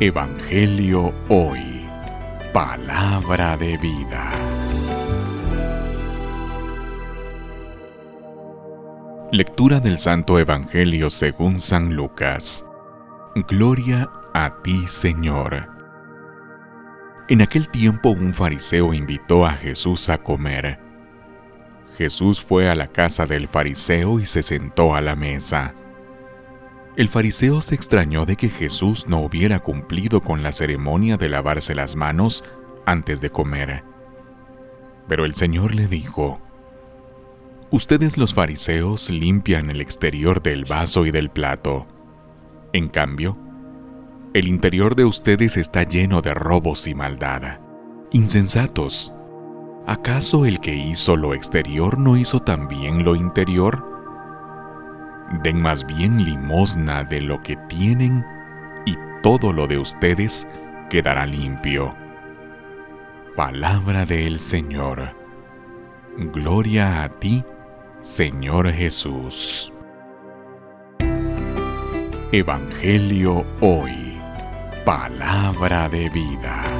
Evangelio Hoy. Palabra de vida. Lectura del Santo Evangelio según San Lucas. Gloria a ti, Señor. En aquel tiempo un fariseo invitó a Jesús a comer. Jesús fue a la casa del fariseo y se sentó a la mesa. El fariseo se extrañó de que Jesús no hubiera cumplido con la ceremonia de lavarse las manos antes de comer. Pero el Señor le dijo, Ustedes los fariseos limpian el exterior del vaso y del plato. En cambio, el interior de ustedes está lleno de robos y maldad. Insensatos. ¿Acaso el que hizo lo exterior no hizo también lo interior? Den más bien limosna de lo que tienen y todo lo de ustedes quedará limpio. Palabra del Señor. Gloria a ti, Señor Jesús. Evangelio hoy. Palabra de vida.